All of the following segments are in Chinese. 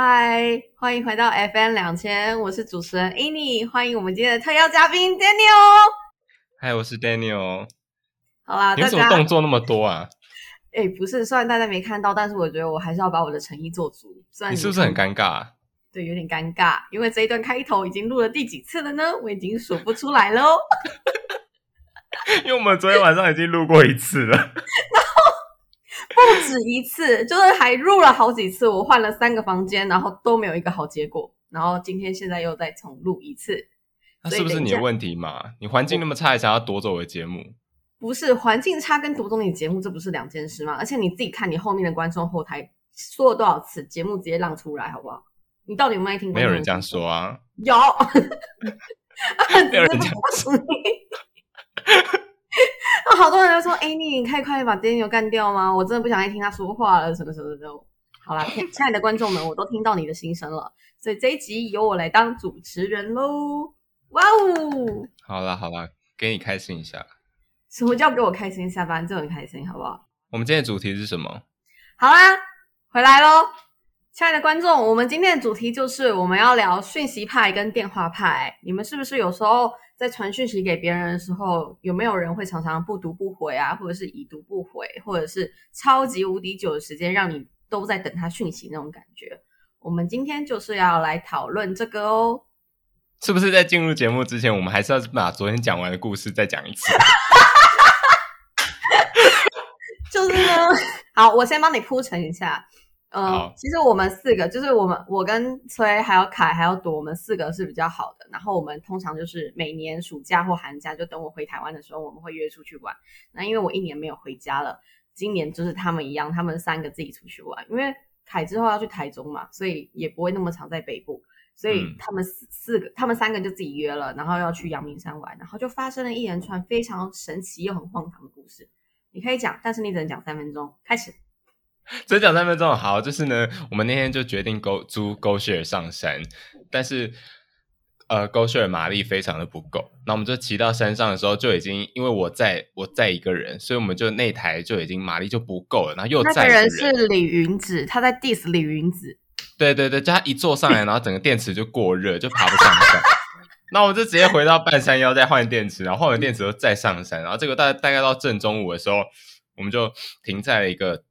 嗨，欢迎回到 FM 两千，我是主持人 Annie，欢迎我们今天的特邀嘉宾 Daniel。嗨，我是 Daniel。好啦，你为什么动作那么多啊？哎，不是，虽然大家没看到，但是我觉得我还是要把我的诚意做足。虽然你是不是很尴尬？对，有点尴尬，因为这一段开头已经录了第几次了呢？我已经数不出来了哦。因为我们昨天晚上已经录过一次了，然 后 不止一次，就是还入了好几次。我换了三个房间，然后都没有一个好结果。然后今天现在又再重录一次，那是不是你的问题嘛？你环境那么差，还想要夺走我的节目？不是环境差跟夺走你节目，这不是两件事吗？而且你自己看，你后面的观众后台说了多少次，节目直接让出来，好不好？你到底有没有听？没有人这样说啊，有，没有人这样说。那 好多人都说：“哎，你可以快点把 Daniel 干掉吗？我真的不想再听他说话了。”什么什么的。好啦，亲爱的观众们，我都听到你的心声了，所以这一集由我来当主持人喽！哇哦！好啦好啦，给你开心一下。什么叫给我开心？下班就很开心，好不好？我们今天的主题是什么？好啦，回来喽！亲爱的观众，我们今天的主题就是我们要聊讯息派跟电话派。你们是不是有时候？在传讯息给别人的时候，有没有人会常常不读不回啊，或者是已读不回，或者是超级无敌久的时间让你都在等他讯息那种感觉？我们今天就是要来讨论这个哦。是不是在进入节目之前，我们还是要把昨天讲完的故事再讲一次？就是呢，好，我先帮你铺陈一下。嗯，其实我们四个就是我们，我跟崔还有凯还有朵，我们四个是比较好的。然后我们通常就是每年暑假或寒假，就等我回台湾的时候，我们会约出去玩。那因为我一年没有回家了，今年就是他们一样，他们三个自己出去玩。因为凯之后要去台中嘛，所以也不会那么常在北部，所以他们四四个，他们三个就自己约了，然后要去阳明山玩，然后就发生了一连串非常神奇又很荒唐的故事。你可以讲，但是你只能讲三分钟。开始。只讲三分钟好，就是呢，我们那天就决定 Go 租 Go Share 上山，但是呃 Go Share 马力非常的不够，那我们就骑到山上的时候就已经，因为我在我在一个人，所以我们就那台就已经马力就不够了，然后又载人是李云子，他在 diss 李云子，对对对，就他一坐上来，然后整个电池就过热，就爬不上山，那我们就直接回到半山腰再换电池，然后换完电池又再上山，然后这个大大概到正中午的时候，我们就停在了一个。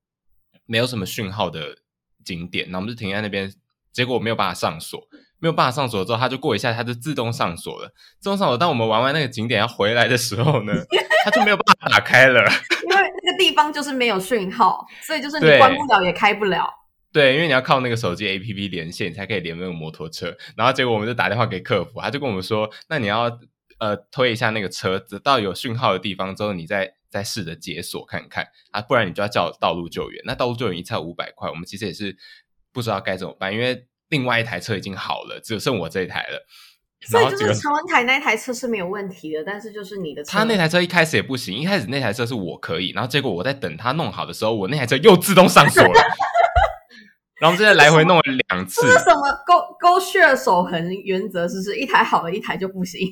没有什么讯号的景点，然后我们就停在那边，结果没有办法上锁，没有办法上锁之后，它就过一下，它就自动上锁了。自动上锁，当我们玩完那个景点要回来的时候呢，它就没有办法打开了，因为那个地方就是没有讯号，所以就是你关不了也开不了。对，因为你要靠那个手机 APP 连线才可以连那个摩托车。然后结果我们就打电话给客服，他就跟我们说，那你要呃推一下那个车子到有讯号的地方之后，你再。再试着解锁看看啊，不然你就要叫道路救援。那道路救援一次五百块，我们其实也是不知道该怎么办，因为另外一台车已经好了，只剩我这一台了。所以就是陈文凯那台车是没有问题的，但是就是你的他那台车一开始也不行，一开始那台车是我可以，然后结果我在等他弄好的时候，我那台车又自动上锁了。然后现在 来回弄了两次。这是什么勾勾血守恒原则？是不是一台好了，一台就不行？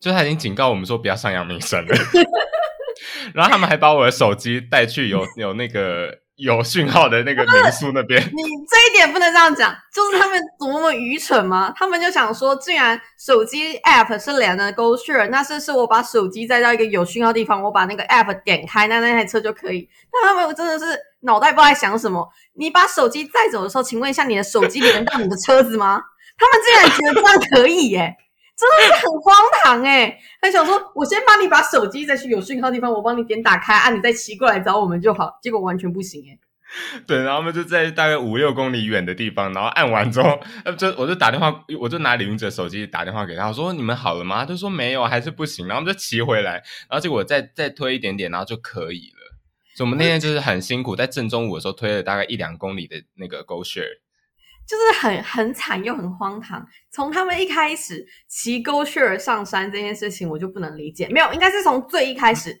就他已经警告我们说不要上阳明山了。然后他们还把我的手机带去有有那个有讯号的那个民宿那边。你这一点不能这样讲，就是他们多么愚蠢吗？他们就想说，既然手机 app 是连的 Go Share，那是是我把手机载到一个有讯号地方，我把那个 app 点开，那那台车就可以。但他们真的是脑袋不知道在想什么。你把手机载走的时候，请问一下，你的手机连到你的车子吗？他们竟然觉得这样可以耶！真的是很荒唐哎！他想说，我先帮你把手机再去有讯号地方，我帮你点打开啊，你再骑过来找我们就好。结果完全不行哎。对，然后我们就在大概五六公里远的地方，然后按完之后，就我就打电话，我就拿李云哲手机打电话给他，我说你们好了吗？他就说没有，还是不行。然后我们就骑回来，然后结果再再 推一点点，然后就可以了。所以我们那天就是很辛苦，在正中午的时候推了大概一两公里的那个 Go Share。就是很很惨又很荒唐。从他们一开始骑 Go Share 上山这件事情，我就不能理解。没有，应该是从最一开始，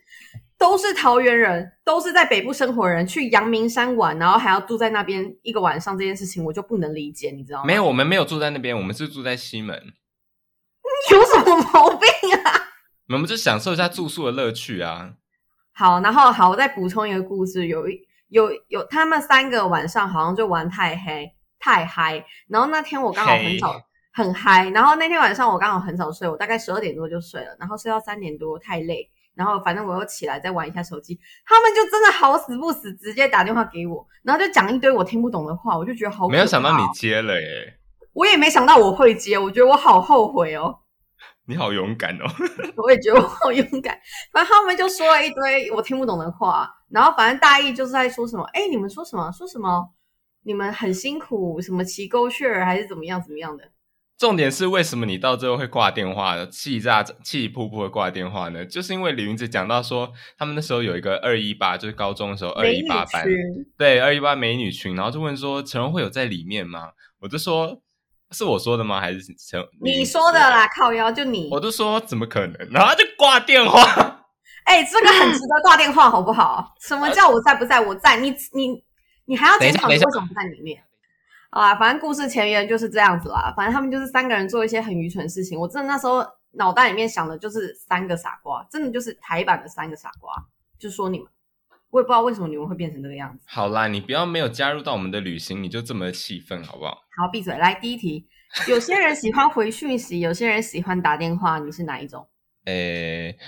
都是桃园人，都是在北部生活人，去阳明山玩，然后还要住在那边一个晚上，这件事情我就不能理解，你知道吗？没有，我们没有住在那边，我们是住在西门。你有什么毛病啊？我们就享受一下住宿的乐趣啊。好，然后好，我再补充一个故事，有一有有，他们三个晚上好像就玩太黑。太嗨。然后那天我刚好很早很嗨，然后那天晚上我刚好很早睡，我大概十二点多就睡了，然后睡到三点多太累，然后反正我又起来再玩一下手机，他们就真的好死不死直接打电话给我，然后就讲一堆我听不懂的话，我就觉得好没有想到你接了耶，我也没想到我会接，我觉得我好后悔哦。你好勇敢哦！我也觉得我好勇敢。反正他们就说了一堆我听不懂的话，然后反正大意就是在说什么，哎，你们说什么？说什么？你们很辛苦，什么骑沟穴还是怎么样怎么样的？重点是为什么你到最后会挂电话的，气炸气噗噗的挂电话呢？就是因为李云子讲到说，他们那时候有一个二一八，就是高中的时候二一八班，对二一八美女群，然后就问说陈荣会有在里面吗？我就说。是我说的吗？还是陈？你说的啦，靠腰就你。我都说怎么可能，然后就挂电话。哎，这个很值得挂电话，好不好？什么叫我在不在？我在，你你你还要检讨你为什么不在里面？啊，反正故事前缘就是这样子啦。反正他们就是三个人做一些很愚蠢的事情。我真的那时候脑袋里面想的就是三个傻瓜，真的就是台版的三个傻瓜，就说你们。我也不知道为什么你们会变成这个样子。好啦，你不要没有加入到我们的旅行，你就这么气愤，好不好？好，闭嘴。来，第一题，有些人喜欢回讯息，有些人喜欢打电话，你是哪一种？诶，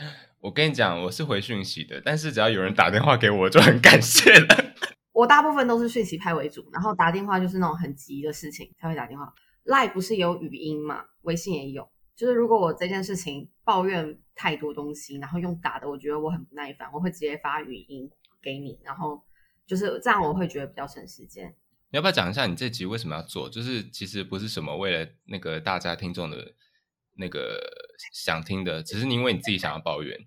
我跟你讲，我是回讯息的，但是只要有人打电话给我，就很感谢了。我大部分都是讯息派为主，然后打电话就是那种很急的事情才会打电话。lie 不是有语音嘛？微信也有，就是如果我这件事情抱怨太多东西，然后用打的，我觉得我很不耐烦，我会直接发语音。给你，然后就是这样，我会觉得比较省时间。你要不要讲一下你这集为什么要做？就是其实不是什么为了那个大家听众的那个想听的，只是因为你自己想要抱怨。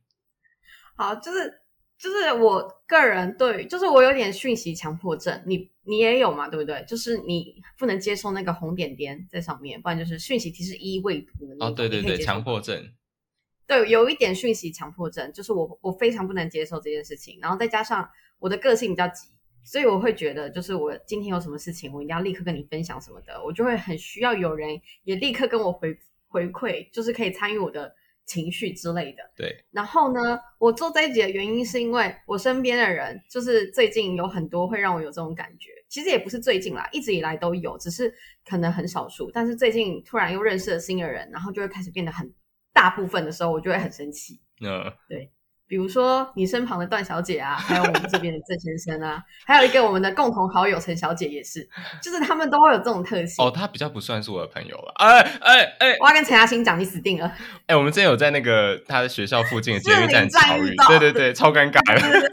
好，就是就是我个人对，就是我有点讯息强迫症，你你也有嘛？对不对？就是你不能接受那个红点点在上面，不然就是讯息提示一未读的那种。哦，对对对，强迫症。对，有一点讯息强迫症，就是我我非常不能接受这件事情，然后再加上我的个性比较急，所以我会觉得，就是我今天有什么事情，我一定要立刻跟你分享什么的，我就会很需要有人也立刻跟我回回馈，就是可以参与我的情绪之类的。对。然后呢，我做这一集的原因是因为我身边的人，就是最近有很多会让我有这种感觉，其实也不是最近啦，一直以来都有，只是可能很少数，但是最近突然又认识了新的人，然后就会开始变得很。大部分的时候，我就会很生气。嗯，对，比如说你身旁的段小姐啊，还有我们这边的郑先生啊，还有一个我们的共同好友陈小姐也是，就是他们都会有这种特性。哦，他比较不算是我的朋友了。哎哎哎，我要跟陈嘉欣讲，你死定了。哎，我们之前有在那个他的学校附近的捷运站 巧遇，对对对，超尴尬的。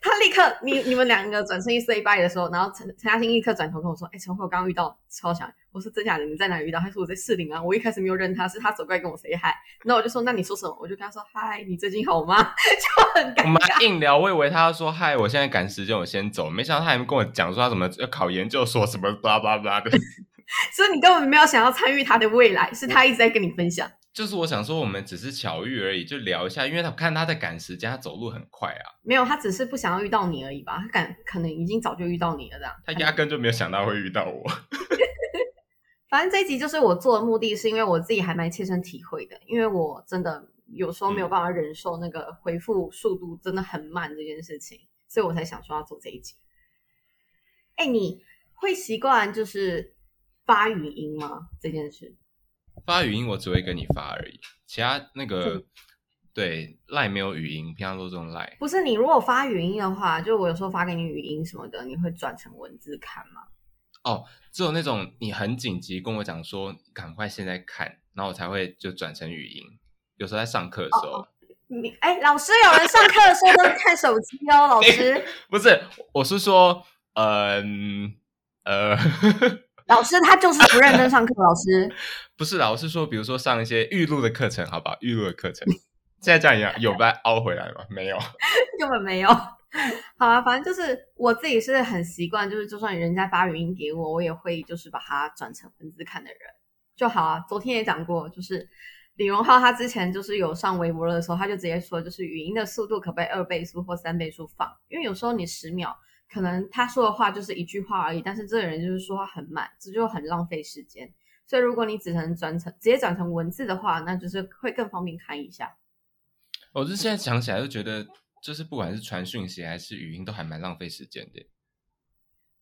他立刻，你你们两个转身一 say bye 的时候，然后陈陈嘉欣立刻转头跟我说：“哎，陈慧，我刚刚遇到超强。”我说：“真假的？你在哪遇到？”他说：“我在士林啊。”我一开始没有认他，是他走过来跟我 say hi。那我就说：“那你说什么？”我就跟他说：“嗨，你最近好吗？”就很尴尬。我们硬聊，我以为他要说：“嗨，我现在赶时间，我先走。”没想到他还跟我讲说他怎么要考研究所，什么巴拉巴拉的。所以你根本没有想要参与他的未来，是他一直在跟你分享。就是我想说，我们只是巧遇而已，就聊一下，因为他看他在赶时间，他走路很快啊。没有，他只是不想要遇到你而已吧？他赶可能已经早就遇到你了，这样。他压根就没有想到会遇到我。反正这一集就是我做的目的，是因为我自己还蛮切身体会的，因为我真的有时候没有办法忍受那个回复速度真的很慢这件事情，所以我才想说要做这一集。哎，你会习惯就是发语音吗？这件事？发语音我只会跟你发而已，其他那个对赖没有语音，平常都这种赖。不是你如果发语音的话，就我有时候发给你语音什么的，你会转成文字看吗？哦，只有那种你很紧急跟我讲说赶快现在看，然后我才会就转成语音。有时候在上课的时候，你哎，老师有人上课的时候都看手机哦，老师 不是，我是说，嗯呃。老师他就是不认真上课。老师 不是老师说，比如说上一些预录的课程，好吧？预录的课程，现在这样一样有被凹回来吗？没有，根本没有。好啊，反正就是我自己是很习惯，就是就算人家发语音给我，我也会就是把它转成文字看的人就好啊。昨天也讲过，就是李荣浩他之前就是有上微博的时候，他就直接说，就是语音的速度可不可以二倍速或三倍速放，因为有时候你十秒。可能他说的话就是一句话而已，但是这个人就是说话很慢，这就很浪费时间。所以如果你只能转成直接转成文字的话，那就是会更方便看一下。我是现在想起来就觉得，就是不管是传讯息还是语音，都还蛮浪费时间的。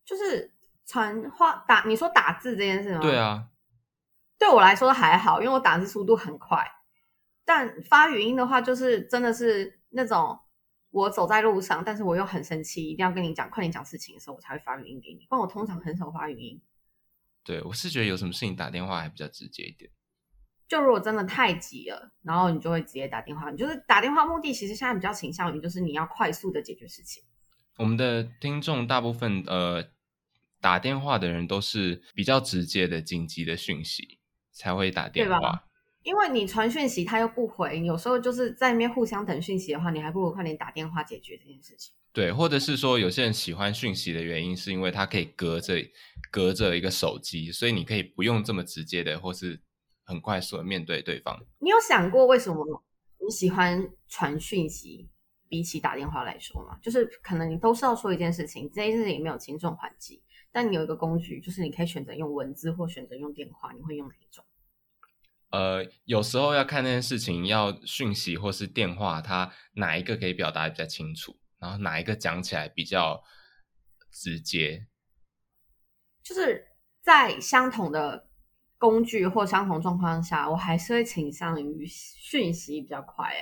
就是传话打，你说打字这件事吗？对啊，对我来说还好，因为我打字速度很快。但发语音的话，就是真的是那种我走在路上，但是我又很生气，一定要跟你讲，快点讲事情的时候，我才会发语音给你。不然我通常很少发语音。对，我是觉得有什么事情打电话还比较直接一点。就如果真的太急了，然后你就会直接打电话。你就是打电话目的，其实现在比较倾向于就是你要快速的解决事情。我们的听众大部分呃打电话的人都是比较直接的紧急的讯息才会打电话。因为你传讯息他又不回，有时候就是在那边互相等讯息的话，你还不如快点打电话解决这件事情。对，或者是说有些人喜欢讯息的原因，是因为他可以隔着隔着一个手机，所以你可以不用这么直接的，或是很快速的面对对方。你有想过为什么你喜欢传讯息比起打电话来说吗？就是可能你都是要说一件事情，这件事情也没有轻重缓急，但你有一个工具，就是你可以选择用文字或选择用电话，你会用哪一种？呃，有时候要看那件事情，要讯息或是电话，它哪一个可以表达比较清楚，然后哪一个讲起来比较直接。就是在相同的工具或相同状况下，我还是会倾向于讯息比较快。哎，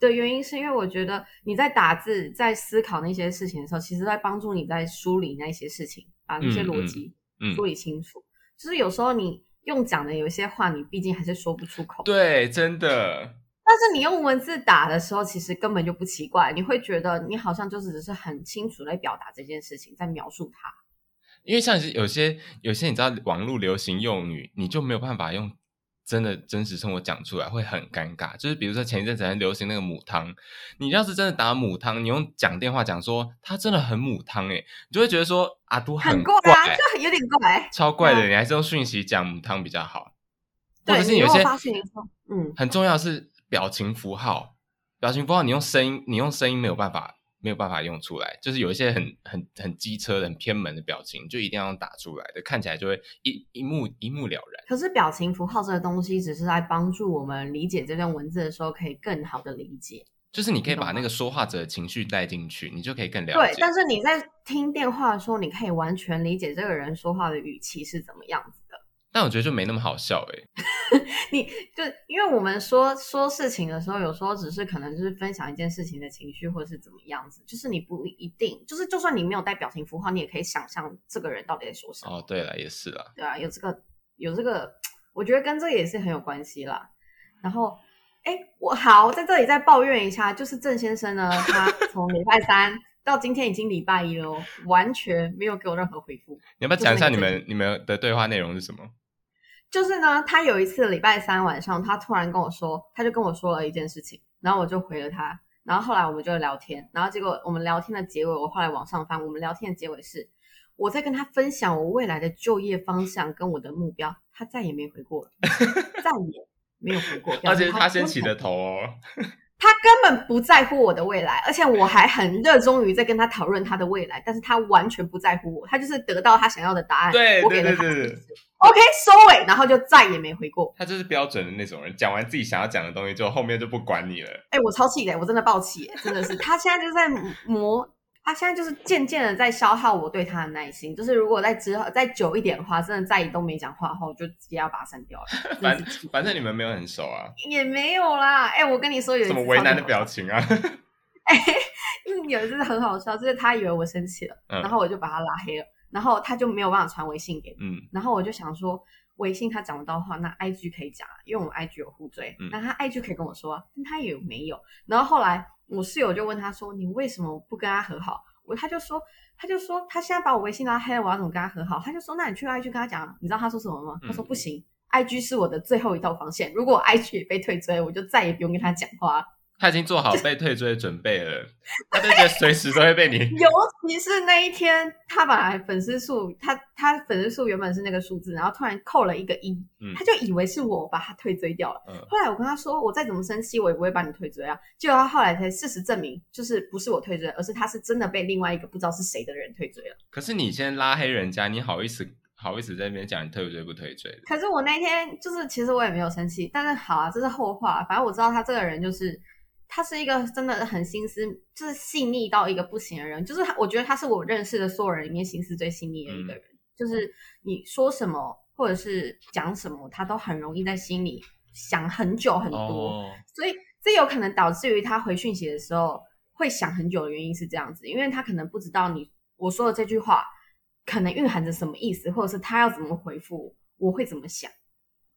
的原因是因为我觉得你在打字、在思考那些事情的时候，其实在帮助你在梳理那些事情，把那些逻辑梳理清楚。就是有时候你。用讲的有一些话，你毕竟还是说不出口。对，真的。但是你用文字打的时候，其实根本就不奇怪。你会觉得你好像就是只是很清楚在表达这件事情，在描述它。因为像是有些有些你知道网络流行用语，你就没有办法用。真的真实生活讲出来会很尴尬，就是比如说前一阵子很流行那个母汤，你要是真的打母汤，你用讲电话讲说他真的很母汤哎，你就会觉得说阿都很怪，就有点怪，超怪的，你还是用讯息讲母汤比较好。或者是有些嗯，很重要是表情符号，表情符号你用声音，你用声音没有办法。没有办法用出来，就是有一些很很很机车的、很偏门的表情，就一定要打出来的，看起来就会一一目一目了然。可是表情符号这个东西，只是在帮助我们理解这段文字的时候，可以更好的理解。就是你可以把那个说话者的情绪带进去，你就可以更了解。对，但是你在听电话的时候，你可以完全理解这个人说话的语气是怎么样子。但我觉得就没那么好笑哎，你就因为我们说说事情的时候，有时候只是可能就是分享一件事情的情绪，或者是怎么样子，就是你不一定，就是就算你没有带表情符号，你也可以想象这个人到底在说什么。哦，对了，也是啦，对啊，有这个有这个，我觉得跟这个也是很有关系啦。然后，哎，我好在这里再抱怨一下，就是郑先生呢，他 从礼拜三到今天已经礼拜一了，完全没有给我任何回复。你要不要讲一下你们你们的对话内容是什么？就是呢，他有一次礼拜三晚上，他突然跟我说，他就跟我说了一件事情，然后我就回了他，然后后来我们就聊天，然后结果我们聊天的结尾，我后来往上翻，我们聊天的结尾是我在跟他分享我未来的就业方向跟我的目标，他再也没回过，再也没有回过，而且他先起的头哦。他根本不在乎我的未来，而且我还很热衷于在跟他讨论他的未来，但是他完全不在乎我，他就是得到他想要的答案。对对对对，OK 收尾，然后就再也没回过。他就是标准的那种人，讲完自己想要讲的东西之后，后面就不管你了。哎，我超气的，我真的爆气，真的是，他现在就在磨。他现在就是渐渐的在消耗我对他的耐心，就是如果在之后再久一点的话，真的再也都没讲话后，就直接要把他删掉了。反反正你们没有很熟啊，也没有啦。哎，我跟你说有什么为难的表情啊？哎，有一次很好笑，就是他以为我生气了，然后我就把他拉黑了，然后他就没有办法传微信给我。嗯，然后我就想说，微信他讲不到话，那 IG 可以讲，因为我们 IG 有互追，那他 IG 可以跟我说，但他也没有。然后后来。我室友就问他说：“你为什么不跟他和好？”我他就说：“他就说他现在把我微信拉黑了，我要怎么跟他和好？”他就说：“那你去 IG 跟他讲。”你知道他说什么吗？他说：“不行，IG 是我的最后一道防线，如果 IG 也被退追，我就再也不用跟他讲话。”他已经做好被退追的准备了，他就觉得随时都会被你。尤其是那一天，他本来粉丝数，他他粉丝数原本是那个数字，然后突然扣了一个一，他就以为是我把他退追掉了。后来我跟他说，我再怎么生气，我也不会把你退追啊。结果他后来才事实证明，就是不是我退追，而是他是真的被另外一个不知道是谁的人退追了。可是你先拉黑人家，你好意思好意思在那边讲你退追不退追？可是我那天就是，其实我也没有生气，但是好啊，这是后话。反正我知道他这个人就是。他是一个真的很心思，就是细腻到一个不行的人。就是他，我觉得他是我认识的所有人里面心思最细腻的一个人。就是你说什么或者是讲什么，他都很容易在心里想很久很多，所以这有可能导致于他回讯息的时候会想很久的原因是这样子，因为他可能不知道你我说的这句话可能蕴含着什么意思，或者是他要怎么回复，我会怎么想，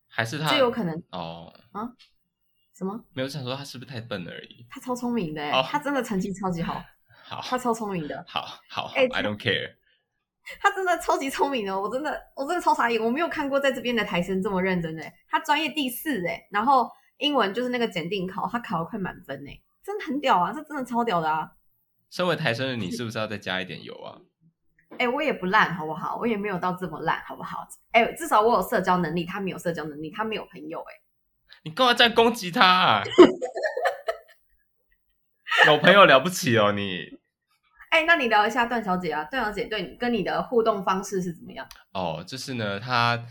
还是他这有可能哦啊？什么？没有想说他是不是太笨而已？他超聪明的，他真的成绩超级好。好，他超聪明的。好好，哎，I don't care。他真的超级聪明的，我真的，我真的超傻眼，我没有看过在这边的台生这么认真的。他专业第四哎，然后英文就是那个检定考，他考了快满分哎，真的很屌啊，这真的超屌的啊。身为台生的你，是不是要再加一点油啊？哎，我也不烂，好不好？我也没有到这么烂，好不好？哎，至少我有社交能力，他没有社交能力，他没有朋友哎。你干嘛这样攻击他？有朋友了不起哦，你。哎，那你聊一下段小姐啊？段小姐对你跟你的互动方式是怎么样？哦，就是呢，她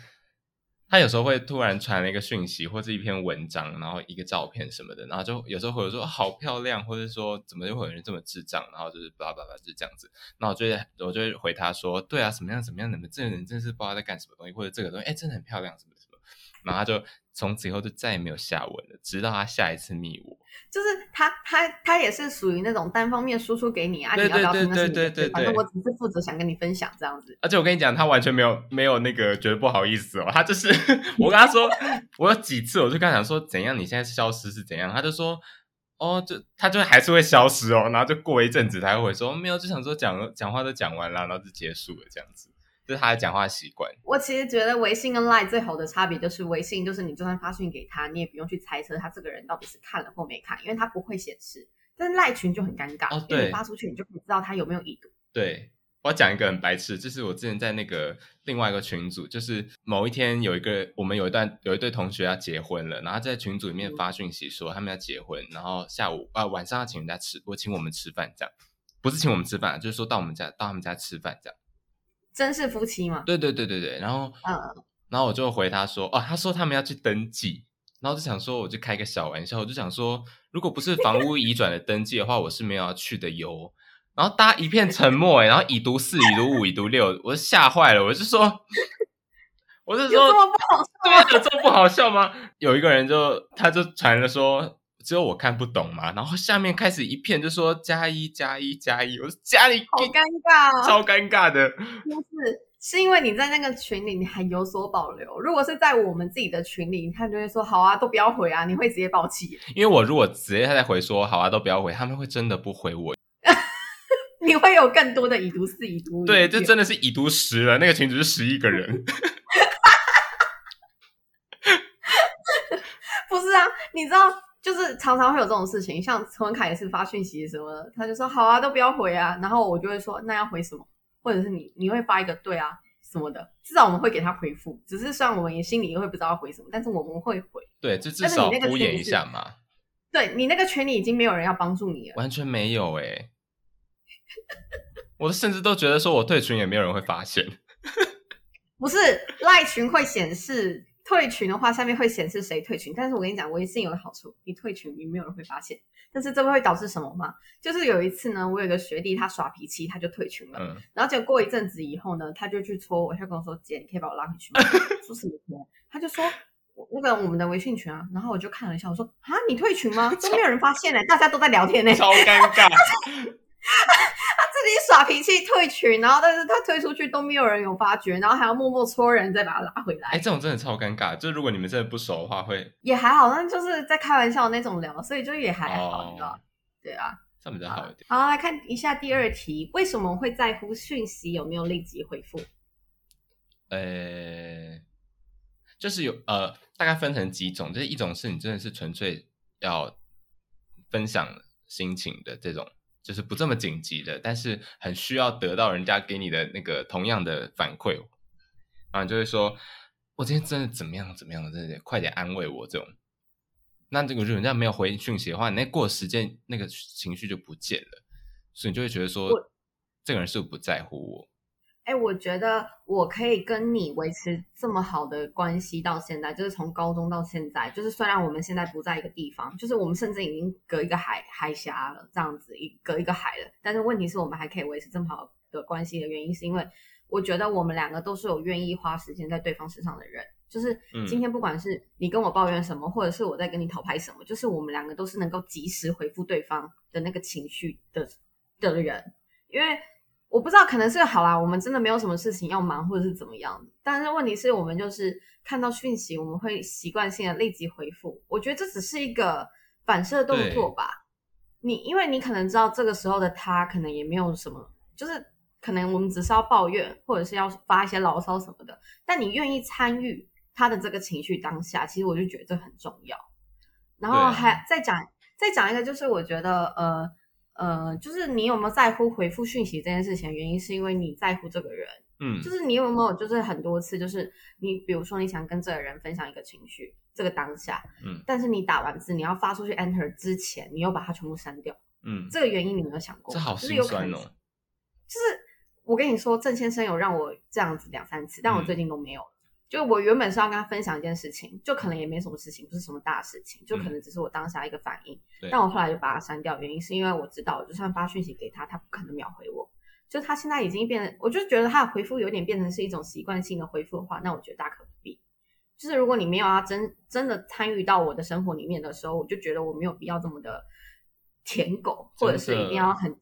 她有时候会突然传了一个讯息，或者一篇文章，然后一个照片什么的，然后就有时候会有说好漂亮，或者说怎么就会有人这么智障，然后就是叭叭叭就是这样子。那我就我就会回她说，对啊，什么样怎么样，你们这个人真是不知道在干什么东西，或者这个东西哎真的很漂亮，什么什么，然后她就。从此以后就再也没有下文了，直到他下一次密我，就是他他他也是属于那种单方面输出给你啊，你要聊天对对对，反正我只是负责想跟你分享这样子。而且我跟你讲，他完全没有没有那个觉得不好意思哦，他就是我跟他说，我有几次我就跟他讲说怎样，你现在消失是怎样，他就说哦，就他就还是会消失哦，然后就过一阵子他会说没有，就想说讲讲话都讲完了，然后就结束了这样子。这是他的讲话习惯。我其实觉得微信跟 Line 最好的差别就是，微信就是你就算发讯给他，你也不用去猜测他这个人到底是看了或没看，因为他不会显示。但是赖群就很尴尬，哦，对，发出去你就不知道他有没有已读。对，我要讲一个很白痴，就是我之前在那个另外一个群组，就是某一天有一个我们有一段有一对同学要结婚了，然后在群组里面发讯息说他们要结婚，然后下午啊晚上要请人家吃，我请我们吃饭这样，不是请我们吃饭，就是说到我们家到他们家吃饭这样。真是夫妻吗？对对对对对，然后，嗯，然后我就回他说，哦，他说他们要去登记，然后就想说，我就开个小玩笑，我就想说，如果不是房屋移转的登记的话，我是没有要去的哟。然后大家一片沉默，哎，然后已读四、已读五、已读六，我吓坏了，我就说，我是说，这么不好笑，有这么不好笑吗？有一个人就他就传了说。只有我看不懂嘛，然后下面开始一片就说加一加一加一，我说加你好尴尬，超尴尬的。不是，是因为你在那个群里你还有所保留，如果是在我们自己的群里，他就会说好啊，都不要回啊，你会直接爆气。因为我如果直接他在回说好啊，都不要回，他们会真的不回我。你会有更多的已读四已读，对，这真的是已读十了，那个群只是十一个人。不是啊，你知道。就是常常会有这种事情，像陈文凯也是发讯息什么，他就说好啊，都不要回啊，然后我就会说那要回什么，或者是你你会发一个对啊什么的，至少我们会给他回复，只是虽然我们也心里也会不知道回什么，但是我们会回。对，就至少敷衍一下嘛。对你那个群里已经没有人要帮助你了，完全没有哎，我甚至都觉得说我退群也没有人会发现，不是赖群会显示。退群的话，下面会显示谁退群。但是我跟你讲，微信有个好处，你退群，你没有人会发现。但是这会导致什么吗？就是有一次呢，我有个学弟他耍脾气，他就退群了。嗯。然后结果过一阵子以后呢，他就去戳我，他跟我说：“姐，你可以把我拉回去吗？” 说什么？他就说：“那个我们的微信群啊。”然后我就看了一下，我说：“啊，你退群吗？都没有人发现呢，大家都在聊天呢。”超尴尬。自己耍脾气退群，然后但是他退出去都没有人有发觉，然后还要默默搓人再把他拉回来。哎，这种真的超尴尬。就如果你们真的不熟的话，会也还好，但就是在开玩笑那种聊，所以就也还好，你知道？对啊，这样比较好一点。好，来看一下第二题，为什么会在乎讯息有没有立即回复？呃，就是有呃，大概分成几种，就是一种是你真的是纯粹要分享心情的这种。就是不这么紧急的，但是很需要得到人家给你的那个同样的反馈，然后就会说：“我今天真的怎么样怎么样，真的快点安慰我。”这种，那这个如果人家没有回讯息的话，那过时间那个情绪就不见了，所以你就会觉得说，这个人是不是不在乎我？哎，我觉得我可以跟你维持这么好的关系到现在，就是从高中到现在，就是虽然我们现在不在一个地方，就是我们甚至已经隔一个海海峡了，这样子一隔一个海了，但是问题是我们还可以维持这么好的关系的原因，是因为我觉得我们两个都是有愿意花时间在对方身上的人。就是今天不管是你跟我抱怨什么，或者是我在跟你讨拍什么，就是我们两个都是能够及时回复对方的那个情绪的的人。因为我不知道，可能是好啦，我们真的没有什么事情要忙，或者是怎么样。但是问题是我们就是看到讯息，我们会习惯性的立即回复。我觉得这只是一个反射动作吧。你因为你可能知道这个时候的他可能也没有什么，就是可能我们只是要抱怨，或者是要发一些牢骚什么的。但你愿意参与他的这个情绪当下，其实我就觉得这很重要。然后还再讲再讲一个，就是我觉得呃呃，就是你有没有在乎回复讯息这件事情？原因是因为你在乎这个人，嗯，就是你有没有就是很多次，就是你比如说你想跟这个人分享一个情绪。这个当下，嗯，但是你打完字，你要发出去 enter 之前，你又把它全部删掉，嗯，这个原因你有没有想过？这好心酸哦。就是我跟你说，郑先生有让我这样子两三次，但我最近都没有。就我原本是要跟他分享一件事情，就可能也没什么事情，不是什么大事情，就可能只是我当下一个反应。但我后来就把它删掉，原因是因为我知道，就算发讯息给他，他不可能秒回我。就他现在已经变得，我就觉得他的回复有点变成是一种习惯性的回复的话，那我觉得大可不必。就是如果你没有要真真的参与到我的生活里面的时候，我就觉得我没有必要这么的舔狗，或者是一定要很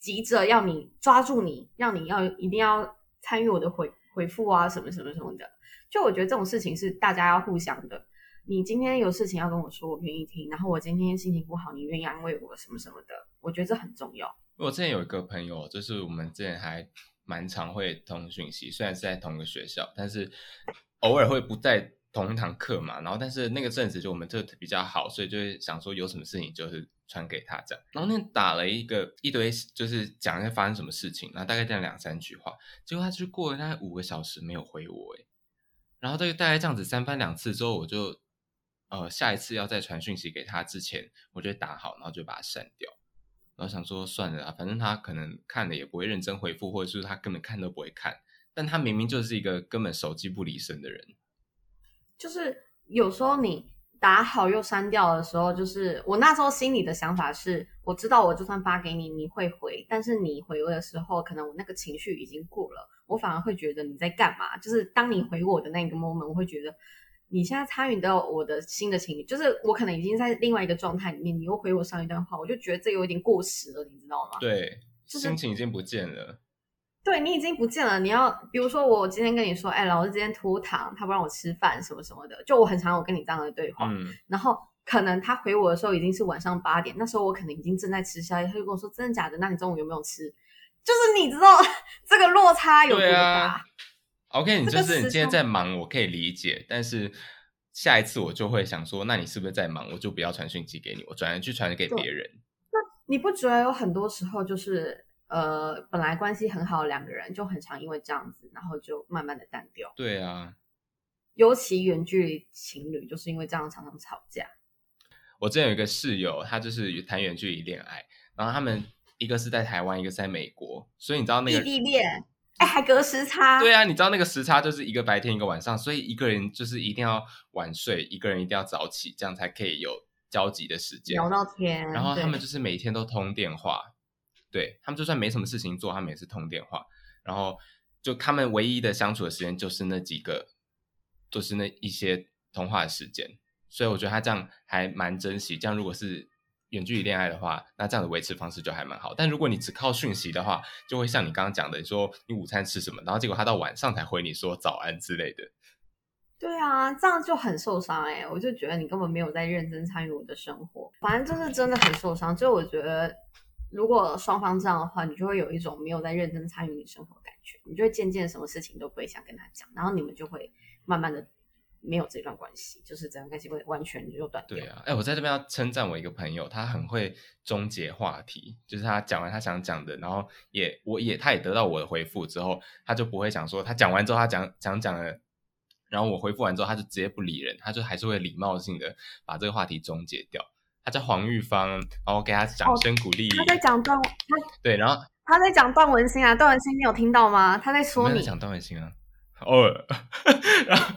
急着要你抓住你，让你要一定要参与我的回回复啊，什么什么什么的。就我觉得这种事情是大家要互相的。你今天有事情要跟我说，我愿意听；然后我今天心情不好，你愿意安慰我什么什么的。我觉得这很重要。我之前有一个朋友，就是我们之前还蛮常会通讯息，虽然是在同一个学校，但是偶尔会不在。同一堂课嘛，然后但是那个阵子就我们就比较好，所以就会想说有什么事情就是传给他这样。然后那天打了一个一堆，就是讲一下发生什么事情，然后大概这样两三句话，结果他就过了大概五个小时没有回我诶。然后这个大概这样子三番两次之后，我就呃下一次要再传讯息给他之前，我就打好，然后就把它删掉。然后想说算了啊，反正他可能看了也不会认真回复，或者是他根本看都不会看。但他明明就是一个根本手机不离身的人。就是有时候你打好又删掉的时候，就是我那时候心里的想法是，我知道我就算发给你，你会回，但是你回我的时候，可能我那个情绪已经过了，我反而会觉得你在干嘛？就是当你回我的那个 moment，我会觉得你现在参与到我的新的情绪，就是我可能已经在另外一个状态里面，你又回我上一段话，我就觉得这有点过时了，你知道吗？对，心情已经不见了。对你已经不见了，你要比如说我今天跟你说，哎，老师今天拖堂，他不让我吃饭，什么什么的，就我很常有跟你这样的对话，然后可能他回我的时候已经是晚上八点，那时候我可能已经正在吃宵夜，他就跟我说真的假的？那你中午有没有吃？就是你知道 这个落差有多大？OK，你就是你今天在忙，我可以理解，但是下一次我就会想说，那你是不是在忙？我就不要传讯息给你，我转而去传给别人。那你不觉得有很多时候就是？呃，本来关系很好的两个人就很常因为这样子，然后就慢慢的淡掉。对啊，尤其远距离情侣就是因为这样常常吵架。我之前有一个室友，他就是谈远距离恋爱，然后他们一个是在台湾，一个是在美国，所以你知道那个异地恋，哎，还隔时差。对啊，你知道那个时差就是一个白天一个晚上，所以一个人就是一定要晚睡，一个人一定要早起，这样才可以有交集的时间聊到天。然后他们就是每天都通电话。对他们就算没什么事情做，他们也是通电话，然后就他们唯一的相处的时间就是那几个，就是那一些通话的时间，所以我觉得他这样还蛮珍惜。这样如果是远距离恋爱的话，那这样的维持方式就还蛮好。但如果你只靠讯息的话，就会像你刚刚讲的，你说你午餐吃什么，然后结果他到晚上才回你说早安之类的。对啊，这样就很受伤哎，我就觉得你根本没有在认真参与我的生活，反正就是真的很受伤。就我觉得。如果双方这样的话，你就会有一种没有在认真参与你生活的感觉，你就会渐渐什么事情都不会想跟他讲，然后你们就会慢慢的没有这段关系，就是这段关系会完全就断掉。对啊，哎，我在这边要称赞我一个朋友，他很会终结话题，就是他讲完他想讲的，然后也我也他也得到我的回复之后，他就不会想说他讲完之后他讲讲讲了，然后我回复完之后他就直接不理人，他就还是会礼貌性的把这个话题终结掉。他叫黄玉芳，然后给他掌声鼓励。他在讲段，他对，然后他在讲段文心啊，段文心你有听到吗？他在说你讲段文心啊，偶尔，然后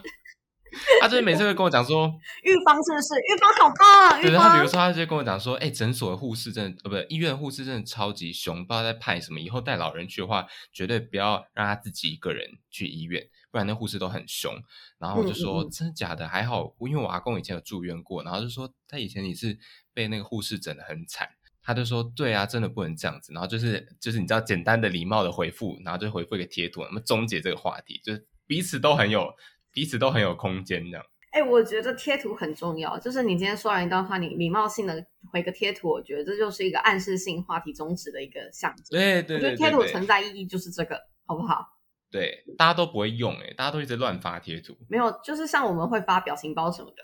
他就是每次会跟我讲说，预防是不是？预防好棒。对，他比如说，他就跟我讲说，哎，诊所的护士真的，呃，不对，医院的护士真的超级凶，不知道在派什么。以后带老人去的话，绝对不要让他自己一个人去医院，不然那护士都很凶。然后我就说，真的假的？还好，因为我阿公以前有住院过，然后就说他以前也是被那个护士整的很惨。他就说，对啊，真的不能这样子。然后就是就是你知道，简单的礼貌的回复，然后就回复一个贴图，那么终结这个话题，就是彼此都很有。彼此都很有空间，这样。哎，我觉得贴图很重要。就是你今天说完一段话，你礼貌性的回个贴图，我觉得这就是一个暗示性话题终止的一个象征。对对对，我觉得贴图存在意义就是这个，好不好？对，大家都不会用，哎，大家都一直乱发贴图。没有，就是像我们会发表情包什么的。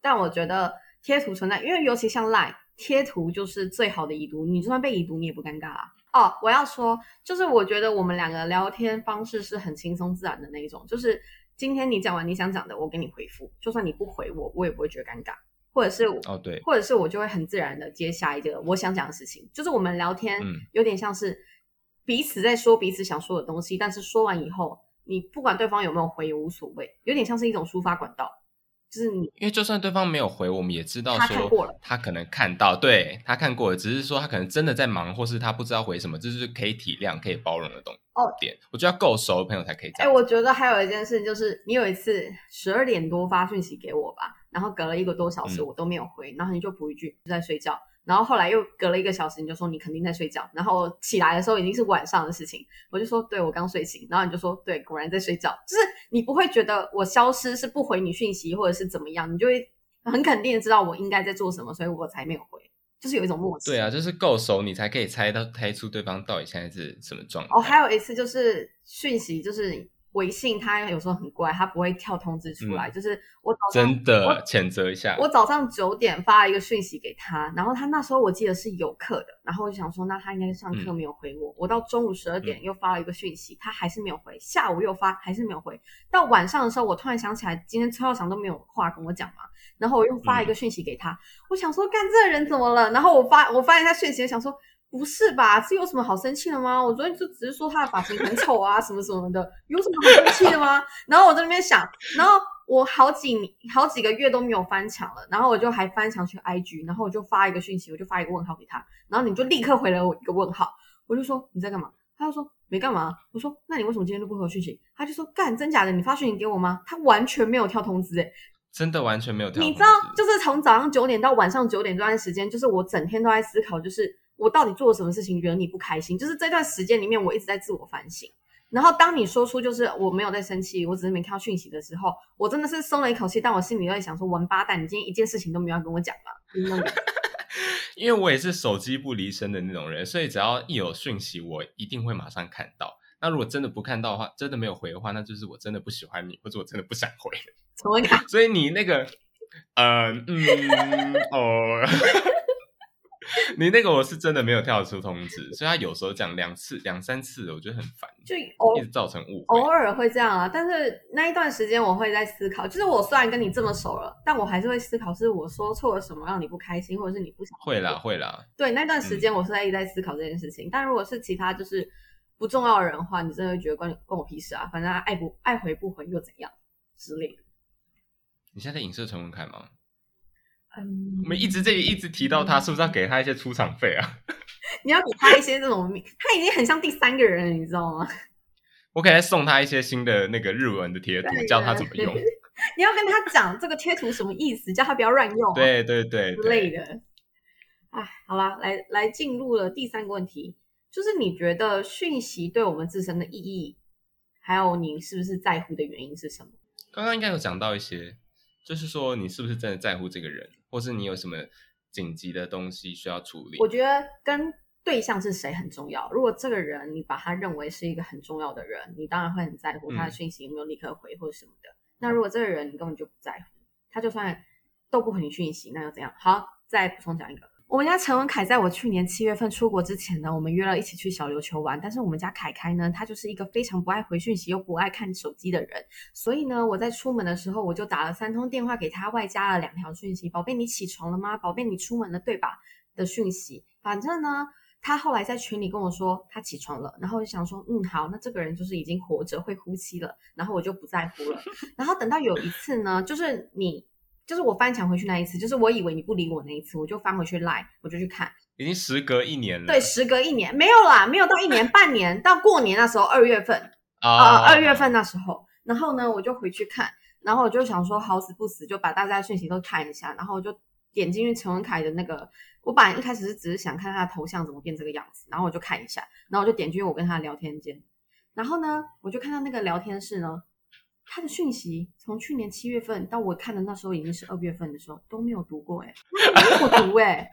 但我觉得贴图存在，因为尤其像 Line 贴图就是最好的已读，你就算被已读，你也不尴尬啊。哦，我要说，就是我觉得我们两个聊天方式是很轻松自然的那一种，就是。今天你讲完你想讲的，我给你回复，就算你不回我，我也不会觉得尴尬，或者是哦对，或者是我就会很自然的接下一个我想讲的事情，就是我们聊天有点像是彼此在说彼此想说的东西，但是说完以后，你不管对方有没有回也无所谓，有点像是一种抒发管道。就是你，因为就算对方没有回，我们也知道说他可能看到，对他看过了，只是说他可能真的在忙，或是他不知道回什么，这是可以体谅、可以包容的东哦点。我觉得要够熟的朋友才可以这样。哎，我觉得还有一件事，就是你有一次十二点多发讯息给我吧，然后隔了一个多小时我都没有回，然后你就补一句在睡觉。然后后来又隔了一个小时，你就说你肯定在睡觉。然后起来的时候已经是晚上的事情，我就说对我刚睡醒。然后你就说对，果然在睡觉。就是你不会觉得我消失是不回你讯息或者是怎么样，你就会很肯定的知道我应该在做什么，所以我才没有回。就是有一种默契。对啊，就是够熟，你才可以猜到猜出对方到底现在是什么状态。哦，还有一次就是讯息就是。微信它有时候很怪，它不会跳通知出来。就是我早上真的谴责一下，我早上九点发了一个讯息给他，然后他那时候我记得是有课的，然后我就想说，那他应该是上课没有回我。我到中午十二点又发了一个讯息，他还是没有回。下午又发还是没有回。到晚上的时候，我突然想起来，今天崔校长都没有话跟我讲嘛，然后我又发一个讯息给他，我想说，干这个人怎么了？然后我发我发现他讯息，想说。不是吧？这有什么好生气的吗？我昨天就只是说他的发型很丑啊，什么什么的，有什么好生气的吗？然后我在那边想，然后我好几好几个月都没有翻墙了，然后我就还翻墙去 IG，然后我就发一个讯息，我就发一个问号给他，然后你就立刻回了我一个问号，我就说你在干嘛？他就说没干嘛。我说那你为什么今天都不回我讯息？他就说干真假的，你发讯息给我吗？他完全没有跳通知，诶真的完全没有跳。你知道，就是从早上九点到晚上九点这段时间，就是我整天都在思考，就是。我到底做了什么事情惹你不开心？就是这段时间里面，我一直在自我反省。然后当你说出就是我没有在生气，我只是没看到讯息的时候，我真的是松了一口气。但我心里在想说，王八蛋，你今天一件事情都没有跟我讲吗？因为我也是手机不离身的那种人，所以只要一有讯息，我一定会马上看到。那如果真的不看到的话，真的没有回的话，那就是我真的不喜欢你，或者我真的不想回。怎么看？所以你那个，呃，嗯，哦。你那个我是真的没有跳出通知，所以他有时候讲两次、两三次，我觉得很烦，就一直造成误会。偶尔会这样啊，但是那一段时间我会在思考，就是我虽然跟你这么熟了，但我还是会思考，是我说错了什么让你不开心，或者是你不想。会啦，会啦。对，那段时间我是在一直在思考这件事情。但如果是其他就是不重要的人的话，你真的会觉得关关我屁事啊？反正爱不爱回不回又怎样之类的。你现在影射陈文凯吗？嗯，我们一直这里一直提到他，是不是要给他一些出场费啊？你要给他一些这种，他已经很像第三个人了，你知道吗？我可以送他一些新的那个日文的贴图，教他怎么用。你要跟他讲这个贴图什么意思，叫他不要乱用。对对对，之类的。哎，好了，来来进入了第三个问题，就是你觉得讯息对我们自身的意义，还有你是不是在乎的原因是什么？刚刚应该有讲到一些。就是说，你是不是真的在乎这个人，或是你有什么紧急的东西需要处理？我觉得跟对象是谁很重要。如果这个人你把他认为是一个很重要的人，你当然会很在乎他的讯息有没有立刻回或者什么的。那如果这个人你根本就不在乎，他就算都不回你讯息，那又怎样？好，再补充讲一个。我们家陈文凯在我去年七月份出国之前呢，我们约了一起去小琉球玩。但是我们家凯凯呢，他就是一个非常不爱回讯息又不爱看手机的人，所以呢，我在出门的时候我就打了三通电话给他，外加了两条讯息：“宝贝，你起床了吗？宝贝，你出门了对吧？”的讯息。反正呢，他后来在群里跟我说他起床了，然后我就想说，嗯，好，那这个人就是已经活着会呼吸了，然后我就不在乎了。然后等到有一次呢，就是你，就是我翻墙回去那一次，就是我以为你不理我那一次，我就翻回去赖，我就去看，已经时隔一年了。对，时隔一年没有啦，没有到一年，半年到过年那时候二月份啊，二月份那时候，然后呢，我就回去看，然后我就想说好死不死就把大家的讯息都看一下，然后我就点进去陈文凯的那个。我本来一开始是只是想看他的头像怎么变这个样子，然后我就看一下，然后我就点进去我跟他的聊天间，然后呢，我就看到那个聊天室呢，他的讯息从去年七月份到我看的那时候已经是二月份的时候都没有读过，哎，没有读哎，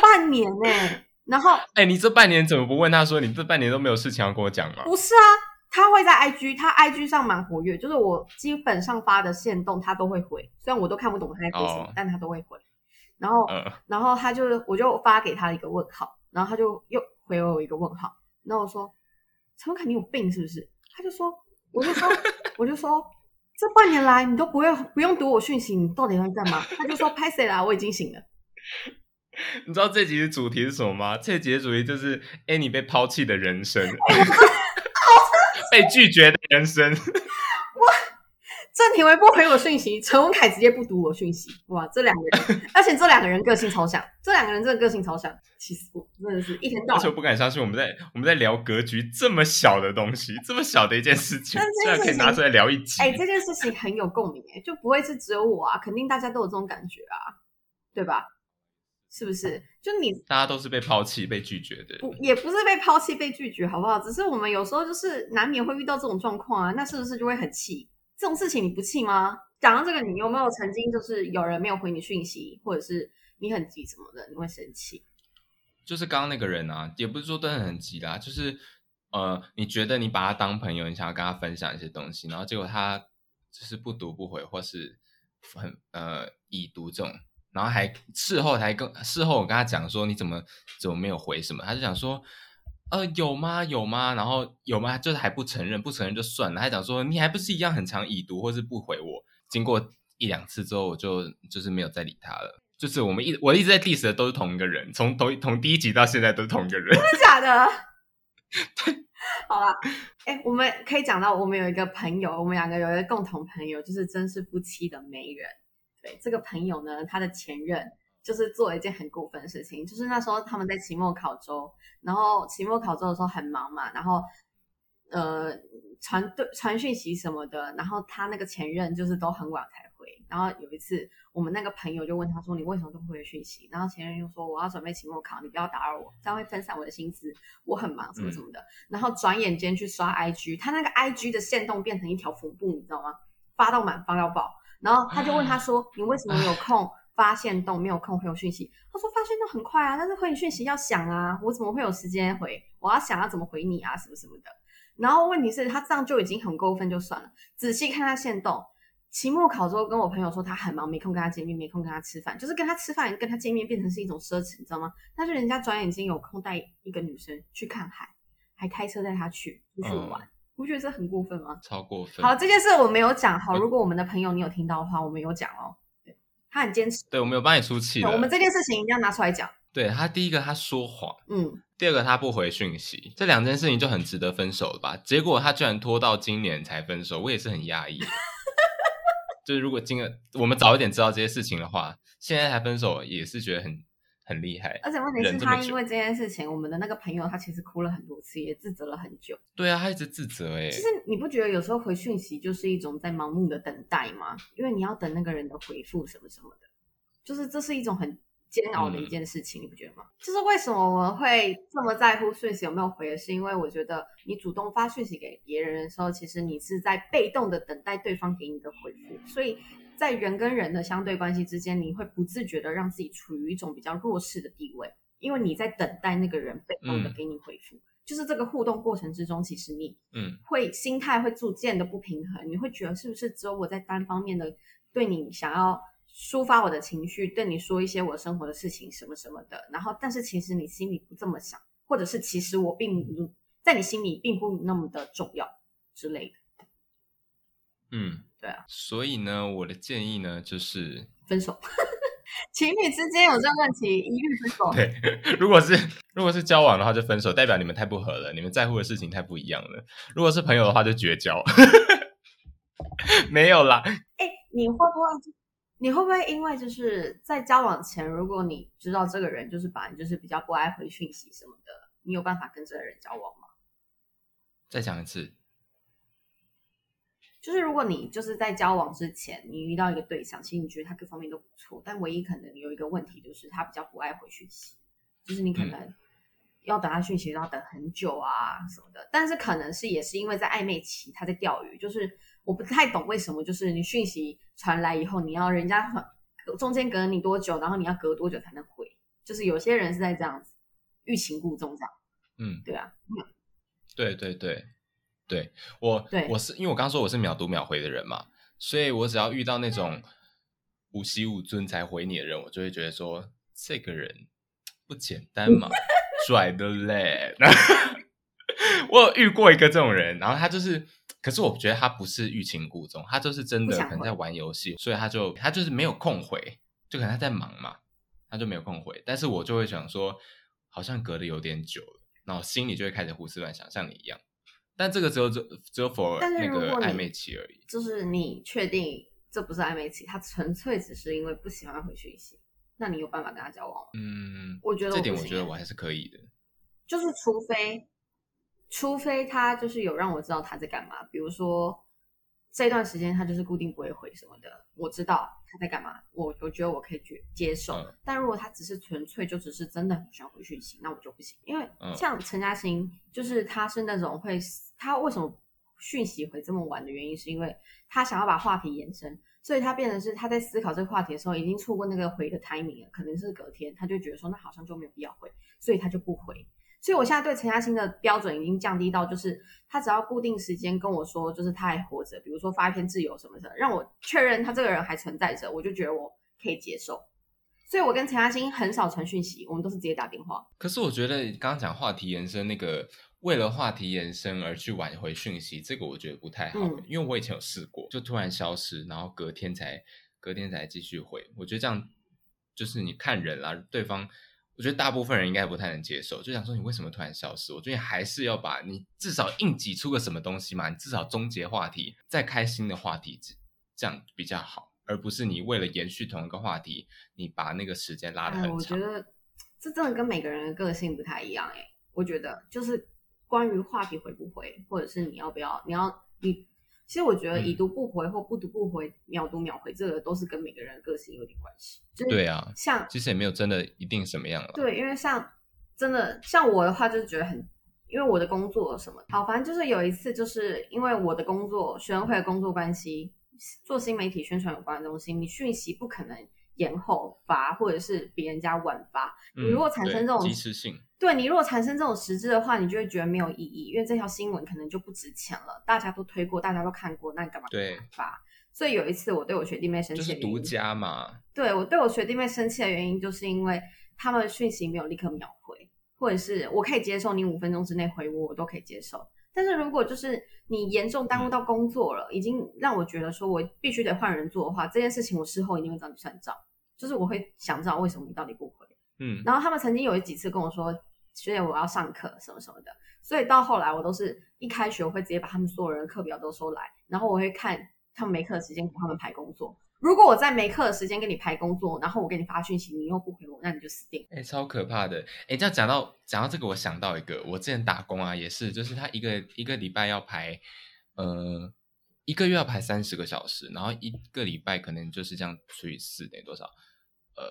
半年哎，然后 哎，你这半年怎么不问他说你这半年都没有事情要跟我讲吗？不是啊，他会在 IG，他 IG 上蛮活跃，就是我基本上发的线动他都会回，虽然我都看不懂他在说什么，但他都会回。然后，然后他就，我就发给他一个问号，然后他就又回我一个问号。然后我说：“陈文凯，你有病是不是？”他就说：“我就说，我就说，这半年来你都不会不用读我讯息，你到底在干嘛？”他就说：“拍谁啦？我已经醒了。”你知道这集的主题是什么吗？这集的主题就是 Annie 被抛弃的人生，被拒绝的人生。郑庭维不回我讯息，陈文凯直接不读我讯息，哇，这两个人，而且这两个人个性超像，这两个人真的个性超像，气死我，真的是一天到晚。而且我不敢相信我们在我们在聊格局这么小的东西，这么小的一件事情，居然可以拿出来聊一集。哎，这件事情很有共鸣，哎，就不会是只有我啊，肯定大家都有这种感觉啊，对吧？是不是？就你大家都是被抛弃、被拒绝的，不也不是被抛弃、被拒绝，好不好？只是我们有时候就是难免会遇到这种状况啊，那是不是就会很气？这种事情你不气吗？讲到这个，你有没有曾经就是有人没有回你讯息，或者是你很急什么的，你会生气？就是刚刚那个人啊，也不是说真的很急啦，就是呃，你觉得你把他当朋友，你想要跟他分享一些东西，然后结果他就是不读不回，或是很呃已读这种，然后还事后还跟事后我跟他讲说你怎么怎么没有回什么，他就想说。呃，有吗？有吗？然后有吗？就是还不承认，不承认就算了。还讲说你还不是一样很常已读或是不回我。经过一两次之后，我就就是没有再理他了。就是我们一我一直在 diss 的都是同一个人，从同从第一集到现在都是同一个人。真的假的？好吧，哎，我们可以讲到我们有一个朋友，我们两个有一个共同朋友，就是真是夫妻的媒人。对，这个朋友呢，他的前任。就是做了一件很过分的事情，就是那时候他们在期末考周，然后期末考周的时候很忙嘛，然后呃传对传讯息什么的，然后他那个前任就是都很晚才回，然后有一次我们那个朋友就问他说：“你为什么都不回讯息？”然后前任就说：“我要准备期末考，你不要打扰我，这样会分散我的心思，我很忙什么什么的。”然后转眼间去刷 IG，他那个 IG 的线动变成一条瀑布，你知道吗？发到满发到爆，然后他就问他说：“你为什么有空？”发现动没有空回我讯息，他说发现动很快啊，但是回你讯息要想啊，我怎么会有时间回？我要想要怎么回你啊，什么什么的。然后问题是，他这样就已经很过分，就算了。仔细看他现动，期末考之后跟我朋友说他很忙，没空跟他见面，没空跟他吃饭，就是跟他吃饭跟他见面变成是一种奢侈，你知道吗？但是人家转眼间有空带一个女生去看海，还开车带他去出去玩，不觉得这很过分吗？超过分。好，这件事我没有讲。好，如果我们的朋友你有听到的话，我们有讲哦。他很坚持，对我没有帮你出气。我们这件事情一定要拿出来讲。对他第一个他说谎，嗯，第二个他不回讯息，这两件事情就很值得分手了吧？结果他居然拖到今年才分手，我也是很压抑。就是如果今个我们早一点知道这些事情的话，现在才分手也是觉得很。很厉害，而且问题是，他因为这件事情，我们的那个朋友他其实哭了很多次，也自责了很久。对啊，他一直自责哎。其实你不觉得有时候回讯息就是一种在盲目的等待吗？因为你要等那个人的回复什么什么的，就是这是一种很煎熬的一件事情，你不觉得吗？就是为什么我们会这么在乎讯息有没有回，是因为我觉得你主动发讯息给别人的时候，其实你是在被动的等待对方给你的回复，所以。在人跟人的相对关系之间，你会不自觉的让自己处于一种比较弱势的地位，因为你在等待那个人被动的给你回复。就是这个互动过程之中，其实你嗯会心态会逐渐的不平衡，你会觉得是不是只有我在单方面的对你想要抒发我的情绪，对你说一些我生活的事情什么什么的，然后但是其实你心里不这么想，或者是其实我并不在你心里并不那么的重要之类的，嗯。对啊，所以呢，我的建议呢就是分手。情侣之间有这问题，一律分手。对，如果是如果是交往的话就分手，代表你们太不合了，你们在乎的事情太不一样了。如果是朋友的话就绝交。没有啦。哎，你会不会？你会不会因为就是在交往前，如果你知道这个人就是把你就是比较不爱回讯息什么的，你有办法跟这个人交往吗？再讲一次。就是如果你就是在交往之前，你遇到一个对象，其实你觉得他各方面都不错，但唯一可能有一个问题就是他比较不爱回讯息，就是你可能要等他讯息要等很久啊什么的。但是可能是也是因为在暧昧期他在钓鱼，就是我不太懂为什么，就是你讯息传来以后，你要人家中间隔你多久，然后你要隔多久才能回，就是有些人是在这样子欲擒故纵这样。嗯，对啊，对对对。对我，我是因为我刚说我是秒读秒回的人嘛，所以我只要遇到那种五喜五尊才回你的人，我就会觉得说这个人不简单嘛，拽的嘞。我有遇过一个这种人，然后他就是，可是我觉得他不是欲擒故纵，他就是真的可能在玩游戏，所以他就他就是没有空回，就可能他在忙嘛，他就没有空回。但是我就会想说，好像隔的有点久了，然后心里就会开始胡思乱想，像你一样。但这个只有只只有 for 那个暧昧期而已。就是你确定这不是暧昧期，他纯粹只是因为不喜欢回讯息，那你有办法跟他交往吗？嗯，我觉得这点我觉得我还是可以的。就是除非，除非他就是有让我知道他在干嘛，比如说。这段时间他就是固定不会回什么的，我知道他在干嘛，我我觉得我可以去接受。但如果他只是纯粹就只是真的很喜欢回讯息，那我就不行。因为像陈嘉欣，就是他是那种会，他为什么讯息回这么晚的原因，是因为他想要把话题延伸，所以他变成是他在思考这个话题的时候，已经错过那个回的 timing 了，可能是隔天，他就觉得说那好像就没有必要回，所以他就不回。所以，我现在对陈嘉欣的标准已经降低到，就是他只要固定时间跟我说，就是他还活着，比如说发一篇自由什么的，让我确认他这个人还存在着，我就觉得我可以接受。所以我跟陈嘉欣很少传讯息，我们都是直接打电话。可是我觉得刚刚讲话题延伸，那个为了话题延伸而去挽回讯息，这个我觉得不太好，因为我以前有试过，就突然消失，然后隔天才隔天才继续回，我觉得这样就是你看人啦，对方。我觉得大部分人应该不太能接受，就想说你为什么突然消失？我觉得还是要把你至少硬挤出个什么东西嘛，你至少终结话题，再开新的话题，这样比较好，而不是你为了延续同一个话题，你把那个时间拉得很长。我觉得这真的跟每个人的个性不太一样哎。我觉得就是关于话题回不回，或者是你要不要，你要你。其实我觉得已读不回或不读不回、秒读秒回，这个都是跟每个人的个性有点关系。对啊，像其实也没有真的一定什么样了。对，因为像真的像我的话，就是觉得很，因为我的工作什么，好，反正就是有一次，就是因为我的工作学生会的工作关系，做新媒体宣传有关的东西，你讯息不可能。延后发，或者是比人家晚发，你如果产生这种及时性，对你如果产生这种实质的话，你就会觉得没有意义，因为这条新闻可能就不值钱了，大家都推过，大家都看过，那你干嘛发？所以有一次我对我学弟妹生气，就是独家嘛。对我对我学弟妹生气的原因，就是因为他们讯息没有立刻秒回，或者是我可以接受你五分钟之内回我，我都可以接受。但是如果就是你严重耽误到工作了，已经让我觉得说我必须得换人做的话，这件事情我事后一定会找你算账。就是我会想知道为什么你到底不回，嗯，然后他们曾经有几次跟我说，学姐我要上课什么什么的，所以到后来我都是一开学我会直接把他们所有人的课表都收来，然后我会看他们没课的时间给他们排工作。如果我在没课的时间给你排工作，然后我给你发讯息，你又不回我，那你就死定。哎，超可怕的！哎，这样讲到讲到这个，我想到一个，我之前打工啊，也是，就是他一个一个礼拜要排，呃，一个月要排三十个小时，然后一个礼拜可能就是这样除以四等于多少？呃，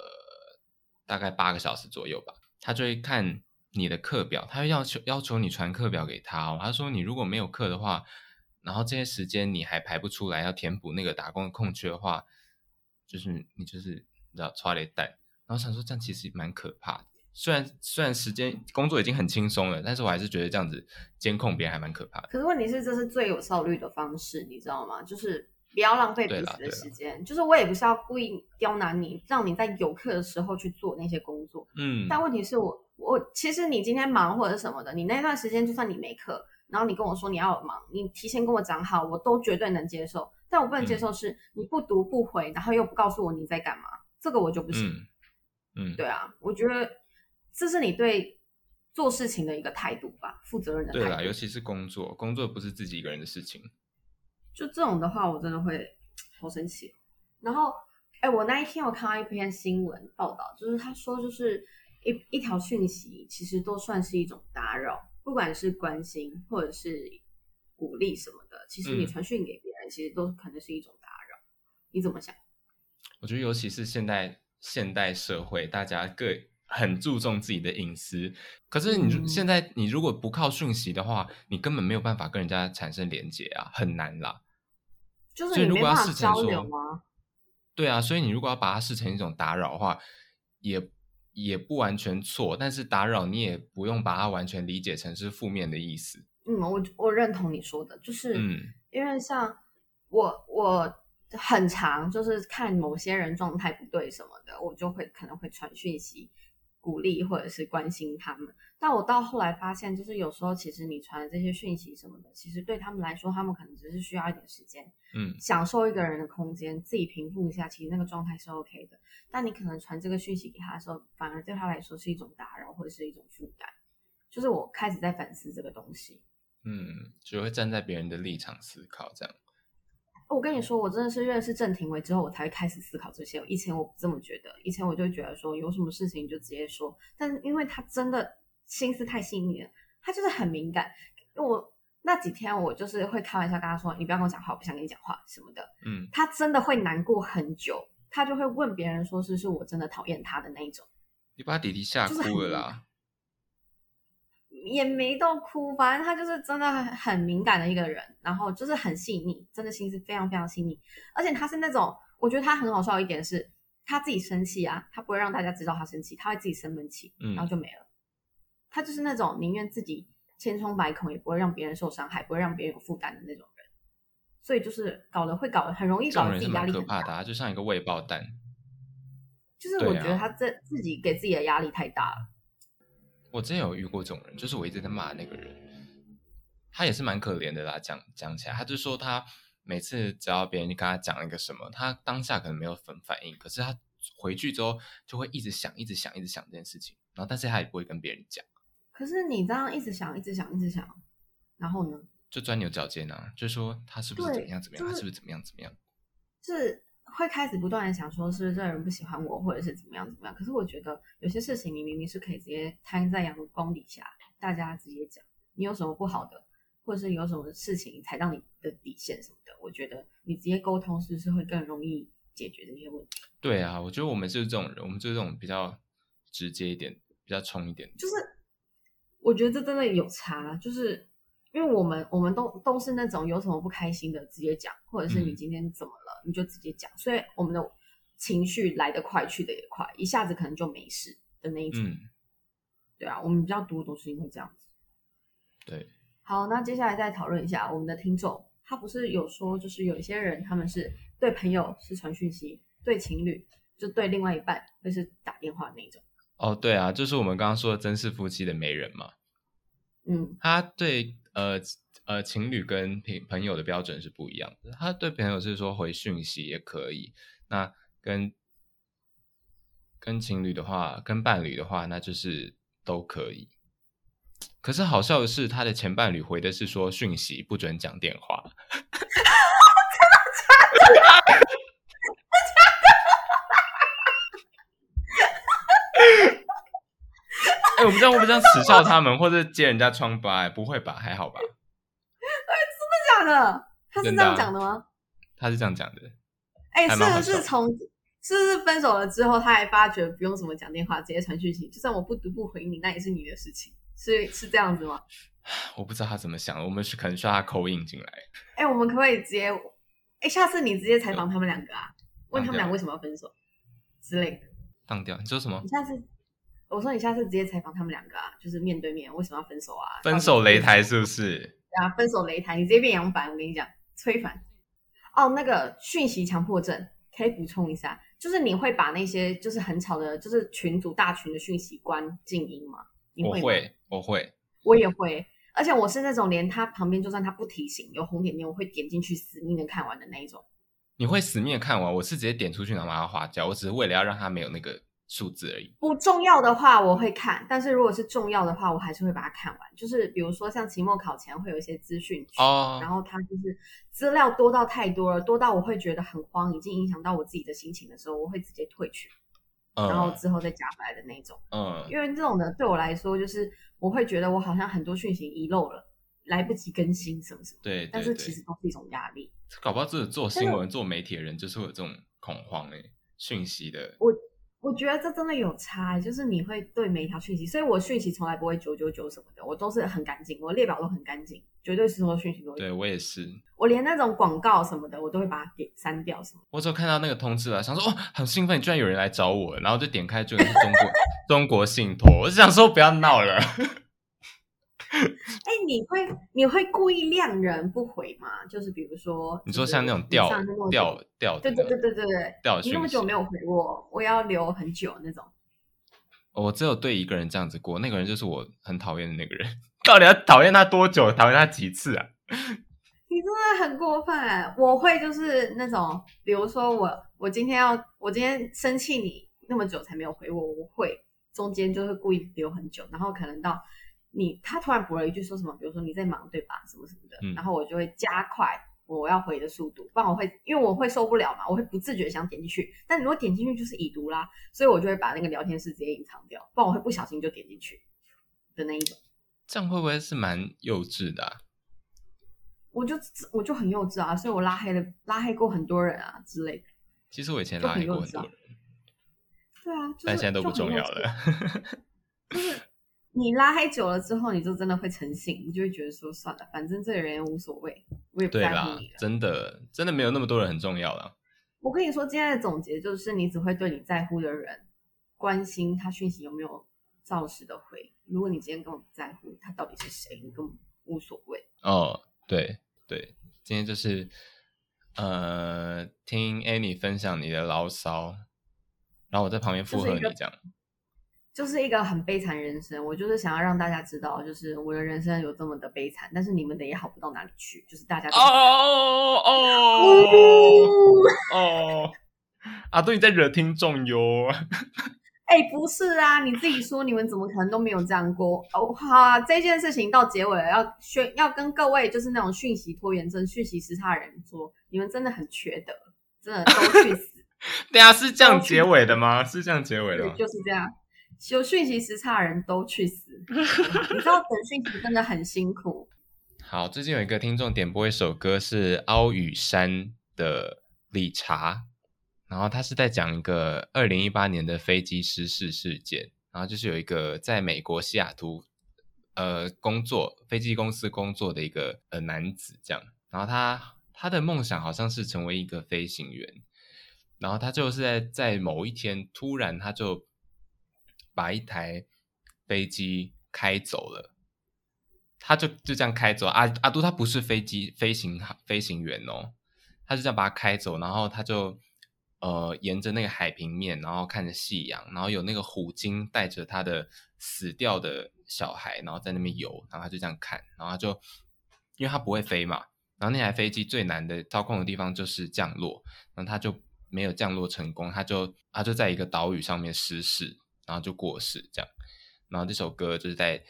大概八个小时左右吧。他就会看你的课表，他会要求要求你传课表给他。他说你如果没有课的话，然后这些时间你还排不出来，要填补那个打工的空缺的话，就是你就是你知道抓了蛋。然后想说这样其实蛮可怕的。虽然虽然时间工作已经很轻松了，但是我还是觉得这样子监控别人还蛮可怕的。可是问题是，这是最有效率的方式，你知道吗？就是。不要浪费彼此的时间，就是我也不是要故意刁难你，让你在有课的时候去做那些工作。嗯，但问题是我我其实你今天忙或者什么的，你那段时间就算你没课，然后你跟我说你要忙，你提前跟我讲好，我都绝对能接受。但我不能接受是你不读不回，然后又不告诉我你在干嘛，这个我就不行。嗯，对啊，我觉得这是你对做事情的一个态度吧，负责任的态度。对啦，尤其是工作，工作不是自己一个人的事情。就这种的话，我真的会好生气。然后，哎，我那一天我看到一篇新闻报道，就是他说，就是一一条讯息，其实都算是一种打扰，不管是关心或者是鼓励什么的，其实你传讯给别人，其实都可能是一种打扰。你怎么想？我觉得，尤其是现代现代社会，大家各很注重自己的隐私。可是你现在，你如果不靠讯息的话，你根本没有办法跟人家产生连接啊，很难啦。就是你没办法交流吗？对啊，所以你如果要把它视成一种打扰的话，也也不完全错。但是打扰你也不用把它完全理解成是负面的意思。嗯，我我认同你说的，就是嗯，因为像我我很常就是看某些人状态不对什么的，我就会可能会传讯息。鼓励或者是关心他们，但我到后来发现，就是有时候其实你传的这些讯息什么的，其实对他们来说，他们可能只是需要一点时间，嗯，享受一个人的空间，自己平复一下，其实那个状态是 OK 的。但你可能传这个讯息给他的时候，反而对他来说是一种打扰或者是一种负担。就是我开始在反思这个东西，嗯，就会站在别人的立场思考这样。我跟你说，我真的是认识郑庭伟之后，我才会开始思考这些。以前我不这么觉得，以前我就觉得说有什么事情就直接说。但是因为他真的心思太细腻了，他就是很敏感。我那几天我就是会开玩笑跟他说：“你不要跟我讲话，我不想跟你讲话什么的。”嗯，他真的会难过很久，他就会问别人说：“是是我真的讨厌他的那一种。”你把弟弟吓哭了啦。也没到哭，反正他就是真的很很敏感的一个人，然后就是很细腻，真的心思非常非常细腻。而且他是那种，我觉得他很好笑一点是，他自己生气啊，他不会让大家知道他生气，他会自己生闷气，然后就没了。他就是那种宁愿自己千疮百孔，也不会让别人受伤害，不会让别人有负担的那种人。所以就是搞得会搞得很容易搞得自己压力很可怕的，就像一个未爆弹。就是我觉得他这自己给自己的压力太大了。我之前有遇过这种人，就是我一直在骂那个人，他也是蛮可怜的啦。讲讲起来，他就说他每次只要别人跟他讲一个什么，他当下可能没有粉反应，可是他回去之后就会一直想，一直想，一直想这件事情，然后但是他也不会跟别人讲。可是你这样一直想，一直想，一直想，然后呢？就钻牛角尖啊，就说他是不是怎么样怎么样，他是不是怎么样怎么样？是。会开始不断的想说，是不是这人不喜欢我，或者是怎么样怎么样？可是我觉得有些事情，你明明是可以直接摊在阳光底下，大家直接讲，你有什么不好的，或者是有什么事情踩到你的底线什么的，我觉得你直接沟通是不是会更容易解决这些问题？对啊，我觉得我们就是这种人，我们就是这种比较直接一点，比较冲一点。就是我觉得这真的有差，就是。因为我们我们都都是那种有什么不开心的直接讲，或者是你今天怎么了你就直接讲，所以我们的情绪来得快去得也快，一下子可能就没事的那一种。对啊，我们比较多都是因为这样子。对，好，那接下来再讨论一下我们的听众，他不是有说就是有一些人他们是对朋友是传讯息，对情侣就对另外一半会是打电话那种。哦，对啊，就是我们刚刚说的真是夫妻的媒人嘛。嗯，他对。呃呃，情侣跟朋朋友的标准是不一样的。他对朋友是说回讯息也可以，那跟跟情侣的话，跟伴侣的话，那就是都可以。可是好笑的是，他的前伴侣回的是说讯息不准讲电话。哎，我们这样会不会这样耻笑他们，或者揭人家疮疤？不会吧，还好吧？哎，真的假的？他是这样讲的吗？他是这样讲的。哎，是不是从是不是分手了之后，他还发觉不用什么讲电话，直接传讯息，就算我不读不回你，那也是你的事情，是是这样子吗？我不知道他怎么想，我们是可能需要他口音进来。哎，我们可不可以直接？哎，下次你直接采访他们两个啊，问他们俩为什么要分手之类的。当掉？你说什么？你下次。我说你下次直接采访他们两个啊，就是面对面，为什么要分手啊？分手擂台是不是？对啊，分手擂台，你直接变杨凡，我跟你讲，崔凡。哦，那个讯息强迫症可以补充一下，就是你会把那些就是很吵的，就是群组大群的讯息关静音吗？我会，我会，我也会，而且我是那种连他旁边就算他不提醒有红点点，我会点进去死命的看完的那一种。你会死命的看完？我是直接点出去然后把它划掉，我只是为了要让他没有那个数字而已。不重要的话我会看，但是如果是重要的话，我还是会把它看完。就是比如说像期末考前会有一些资讯哦，然后它就是资料多到太多了，多到我会觉得很慌，已经影响到我自己的心情的时候，我会直接退去，然后之后再加回来的那种。嗯，因为这种的对我来说，就是我会觉得我好像很多讯息遗漏了。来不及更新什么什么，对，但是其实都是一种压力。搞不好这做新闻、做媒体的人就是会有这种恐慌哎，讯息的。我我觉得这真的有差，就是你会对每一条讯息，所以我讯息从来不会九九九什么的，我都是很干净，我列表都很干净，绝对是说讯息都。对我也是，我连那种广告什么的，我都会把它给删掉什么。我只有看到那个通知了，想说哦，很兴奋，居然有人来找我，然后就点开，就是中国 中国信托，我就想说不要闹了。哎，你会你会故意晾人不回吗？就是比如说，你说像那种掉掉掉，对对对对对对，掉你那么久没有回我，我要留很久那种。我只有对一个人这样子过，那个人就是我很讨厌的那个人。到底要讨厌他多久？讨厌他几次啊？你真的很过分！我会就是那种，比如说我我今天要我今天生气你那么久才没有回我，我会中间就会故意留很久，然后可能到。你他突然补了一句说什么？比如说你在忙对吧？什么什么的，然后我就会加快我要回的速度，不然我会因为我会受不了嘛，我会不自觉想点进去。但如果点进去就是已读啦，所以我就会把那个聊天室直接隐藏掉，不然我会不小心就点进去的那一种。这样会不会是蛮幼稚的？我就我就很幼稚啊，所以我拉黑了拉黑过很多人啊之类的。其实我以前拉黑过很多人，对啊，但现在都不重要了。就是。你拉黑久了之后，你就真的会成性，你就会觉得说算了，反正这个人无所谓，我也不在乎你了。真的，真的没有那么多人很重要了。我跟你说，今天的总结就是，你只会对你在乎的人关心他讯息有没有照实的回。如果你今天根本不在乎他到底是谁，你根本无所谓。哦，对对，今天就是呃，听 Annie 分享你的牢骚，然后我在旁边附和你这样。就是一个很悲惨人生，我就是想要让大家知道，就是我的人生有这么的悲惨，但是你们的也好不到哪里去，就是大家哦哦哦，阿杜你在惹听众哟？哎，不是啊，你自己说，你们怎么可能都没有这样过？哦，好，这件事情到结尾了，要宣要跟各位就是那种讯息拖延症、讯息时差的人说，你们真的很缺德，真的都去死！对啊，是这样结尾的吗？是这样结尾的，就是这样。有讯息时差的人都去死！你知道等讯息真的很辛苦。好，最近有一个听众点播一首歌，是凹雨山的理查，然后他是在讲一个二零一八年的飞机失事事件，然后就是有一个在美国西雅图呃工作飞机公司工作的一个呃男子，这样，然后他他的梦想好像是成为一个飞行员，然后他就是在在某一天突然他就。把一台飞机开走了，他就就这样开走。阿阿杜他不是飞机飞行飞行员哦，他就这样把它开走，然后他就呃沿着那个海平面，然后看着夕阳，然后有那个虎鲸带着他的死掉的小孩，然后在那边游，然后他就这样看，然后他就因为他不会飞嘛，然后那台飞机最难的操控的地方就是降落，然后他就没有降落成功，他就他就在一个岛屿上面失事。然后就过世，这样。然后这首歌就是在，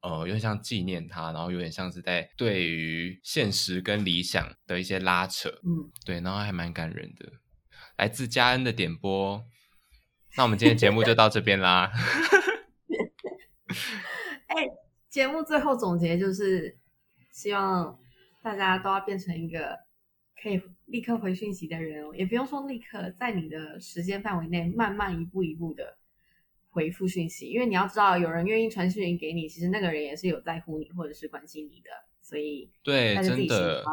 呃，有点像纪念他，然后有点像是在对于现实跟理想的一些拉扯，嗯，对，然后还蛮感人的。来自嘉恩的点播，那我们今天节目就到这边啦。哎，节目最后总结就是，希望大家都要变成一个可以立刻回讯息的人，也不用说立刻，在你的时间范围内，慢慢一步一步的。回复讯息，因为你要知道，有人愿意传讯息给你，其实那个人也是有在乎你或者是关心你的，所以对，真的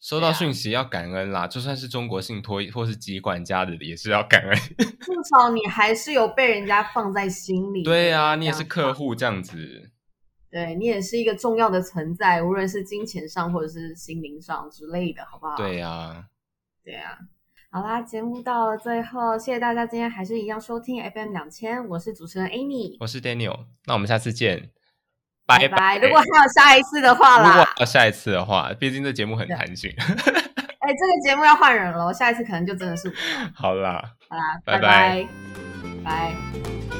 收到讯息要感恩啦，就算是中国信托或是机管家的，也是要感恩。至少你还是有被人家放在心里。对啊，你也是客户这样子，对你也是一个重要的存在，无论是金钱上或者是心灵上之类的，好不好？对呀，对呀。好啦，节目到了最后，谢谢大家今天还是一样收听 FM 两千，我是主持人 Amy，我是 Daniel，那我们下次见，拜拜。如果还有下一次的话啦，如果要下一次的话，毕竟这节目很弹性。哎，这个节目要换人了，下一次可能就真的是我。好啦，好啦，拜拜拜，拜。